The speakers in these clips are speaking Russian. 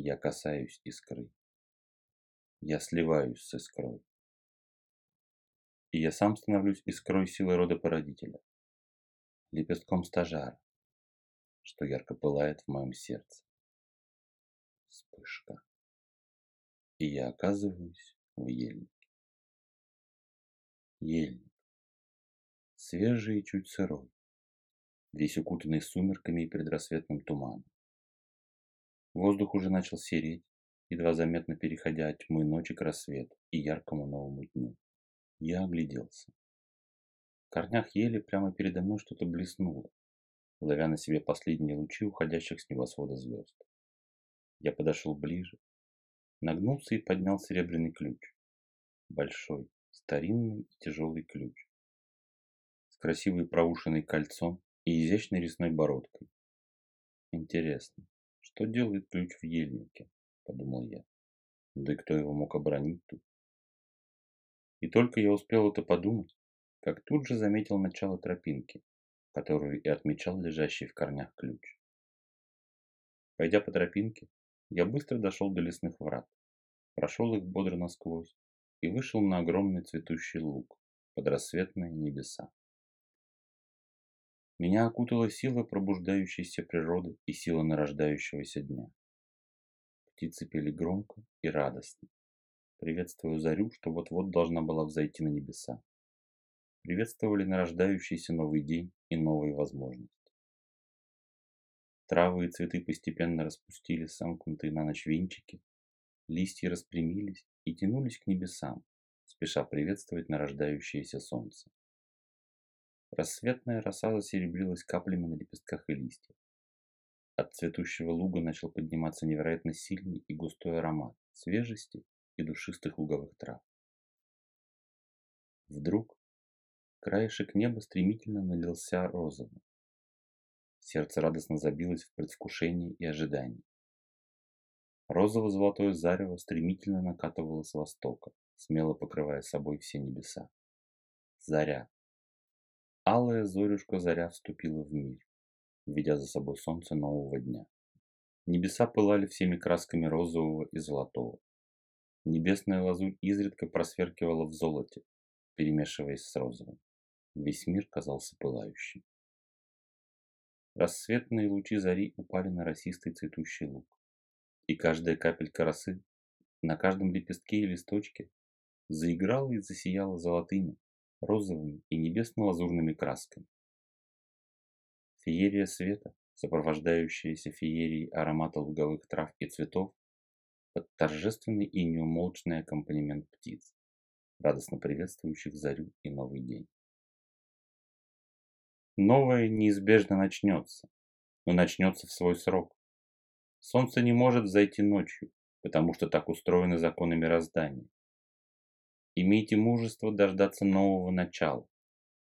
Я касаюсь искры. Я сливаюсь с искрой. И я сам становлюсь искрой силы рода породителя, лепестком стажара, что ярко пылает в моем сердце. Вспышка. И я оказываюсь в ельнике. Ельник. Свежий и чуть сырой, весь укутанный сумерками и предрассветным туманом. Воздух уже начал сереть, едва заметно переходя от тьмы ночи к рассвету и яркому новому дню. Я огляделся. В корнях ели прямо передо мной что-то блеснуло, ловя на себе последние лучи уходящих с небосвода звезд. Я подошел ближе, нагнулся и поднял серебряный ключ. Большой, старинный и тяжелый ключ. С красивой проушиной кольцом и изящной резной бородкой. Интересно, что делает ключ в ельнике? Подумал я. Да и кто его мог оборонить тут? И только я успел это подумать, как тут же заметил начало тропинки, которую и отмечал лежащий в корнях ключ. Пойдя по тропинке, я быстро дошел до лесных врат, прошел их бодро насквозь и вышел на огромный цветущий луг под рассветные небеса. Меня окутала сила пробуждающейся природы и сила нарождающегося дня. Птицы пели громко и радостно, приветствуя зарю, что вот-вот должна была взойти на небеса. Приветствовали нарождающийся новый день и новые возможности. Травы и цветы постепенно распустили сомкнутые на ночь венчики, листья распрямились и тянулись к небесам, спеша приветствовать нарождающееся солнце. Рассветная роса засеребрилась каплями на лепестках и листьях. От цветущего луга начал подниматься невероятно сильный и густой аромат свежести и душистых луговых трав. Вдруг краешек неба стремительно налился розовым. Сердце радостно забилось в предвкушении и ожидании. Розово-золотое зарево стремительно накатывало с востока, смело покрывая собой все небеса. Заря. Алая зорюшка заря вступила в мир, ведя за собой солнце нового дня. Небеса пылали всеми красками розового и золотого. Небесная лазурь изредка просверкивала в золоте, перемешиваясь с розовым. Весь мир казался пылающим. Рассветные лучи зари упали на росистый цветущий луг. И каждая капелька росы на каждом лепестке и листочке заиграла и засияла золотыми, розовыми и небесно-лазурными красками. Феерия света, сопровождающаяся феерией аромата луговых трав и цветов, под торжественный и неумолчный аккомпанемент птиц, радостно приветствующих зарю и новый день. Новое неизбежно начнется, но начнется в свой срок. Солнце не может зайти ночью, потому что так устроены законы мироздания. Имейте мужество дождаться нового начала,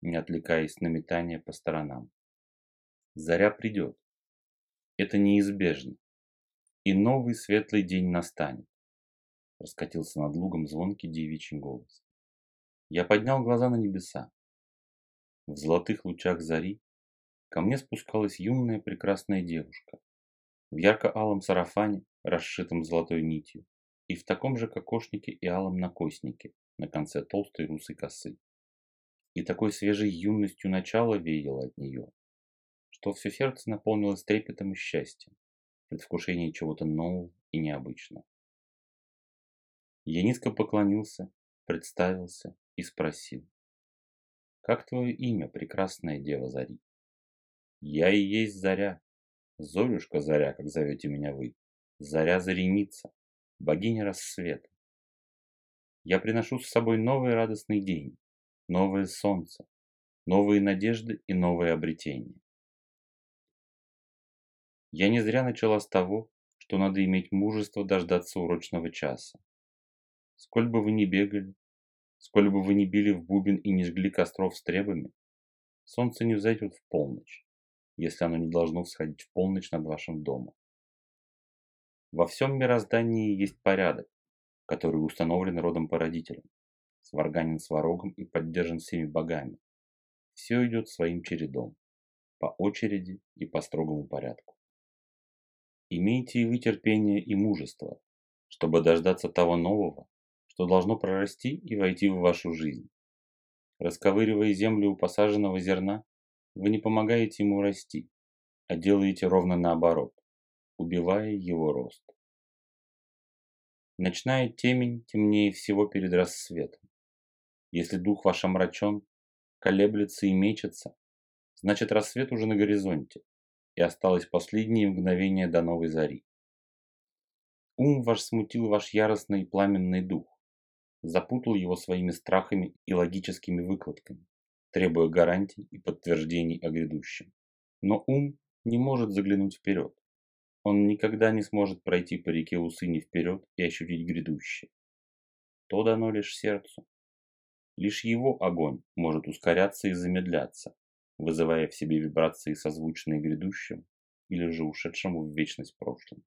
не отвлекаясь на метание по сторонам. Заря придет. Это неизбежно. И новый светлый день настанет. Раскатился над лугом звонкий девичий голос. Я поднял глаза на небеса. В золотых лучах зари ко мне спускалась юная прекрасная девушка в ярко-алом сарафане, расшитом золотой нитью, и в таком же кокошнике и алом накоснике, на конце толстой русой косы. И такой свежей юностью начала веяло от нее, что все сердце наполнилось трепетом и счастьем, предвкушение чего-то нового и необычного. Я низко поклонился, представился и спросил. «Как твое имя, прекрасная дева Зари?» «Я и есть Заря, Зорюшка Заря, как зовете меня вы, Заря-Зареница, богиня рассвета. Я приношу с собой новый радостный день, новое солнце, новые надежды и новые обретения. Я не зря начала с того, что надо иметь мужество дождаться урочного часа. Сколь бы вы ни бегали, сколь бы вы ни били в бубен и не жгли костров с требами, солнце не взойдет в полночь, если оно не должно всходить в полночь над вашим домом. Во всем мироздании есть порядок, который установлен родом-породителем, сварганен сварогом и поддержан всеми богами. Все идет своим чередом, по очереди и по строгому порядку. Имейте и вы терпение и мужество, чтобы дождаться того нового, что должно прорасти и войти в вашу жизнь. Расковыривая землю у посаженного зерна, вы не помогаете ему расти, а делаете ровно наоборот, убивая его рост. Ночная темень темнее всего перед рассветом. Если дух ваш омрачен, колеблется и мечется, значит рассвет уже на горизонте, и осталось последние мгновения до новой зари. Ум ваш смутил ваш яростный и пламенный дух, запутал его своими страхами и логическими выкладками, требуя гарантий и подтверждений о грядущем. Но ум не может заглянуть вперед. Он никогда не сможет пройти по реке Усыни вперед и ощутить грядущее. То дано лишь сердцу. Лишь его огонь может ускоряться и замедляться, вызывая в себе вибрации, созвучные грядущим или же ушедшему в вечность прошлым.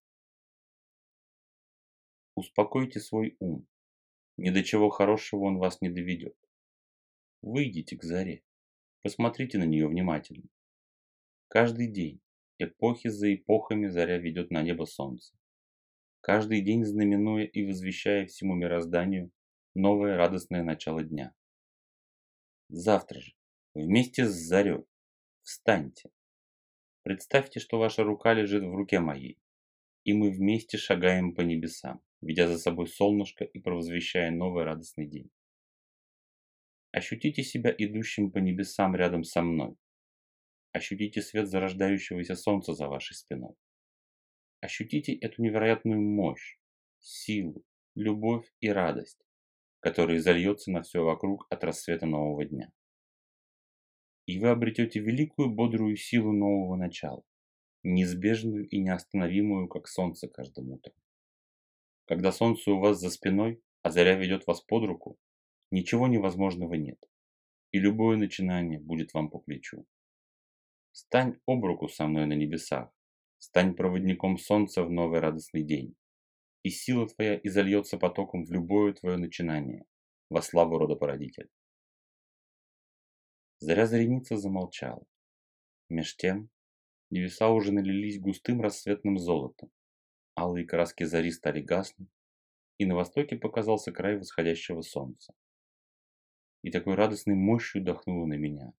Успокойте свой ум. Ни до чего хорошего он вас не доведет. Выйдите к заре. Посмотрите на нее внимательно. Каждый день, эпохи за эпохами заря ведет на небо солнце. Каждый день знаменуя и возвещая всему мирозданию новое радостное начало дня. Завтра же, вместе с зарей, встаньте. Представьте, что ваша рука лежит в руке моей, и мы вместе шагаем по небесам, ведя за собой солнышко и провозвещая новый радостный день. Ощутите себя идущим по небесам рядом со мной. Ощутите свет зарождающегося солнца за вашей спиной. Ощутите эту невероятную мощь, силу, любовь и радость, которая зальется на все вокруг от рассвета нового дня. И вы обретете великую бодрую силу нового начала, неизбежную и неостановимую, как солнце каждым утром. Когда солнце у вас за спиной, а заря ведет вас под руку, Ничего невозможного нет, и любое начинание будет вам по плечу. Стань об руку со мной на небесах, стань проводником солнца в новый радостный день, и сила твоя изольется потоком в любое твое начинание, во славу рода породителя. Заря зареница замолчала. Меж тем, небеса уже налились густым рассветным золотом, алые краски зари стали гаснуть, и на востоке показался край восходящего солнца и такой радостной мощью дохнуло на меня,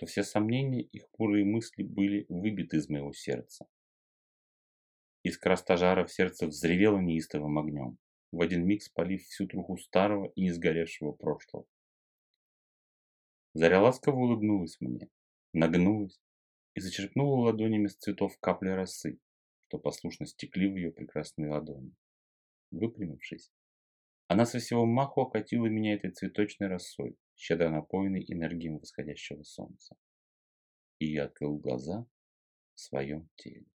что все сомнения и хмурые мысли были выбиты из моего сердца. Искра стажара в сердце взревела неистовым огнем, в один миг спалив всю труху старого и не сгоревшего прошлого. Заря ласково улыбнулась мне, нагнулась и зачерпнула ладонями с цветов капли росы, что послушно стекли в ее прекрасные ладони. Выпрямившись, она со всего маху окатила меня этой цветочной росой, щедро напоенной энергией восходящего солнца. И я открыл глаза в своем теле.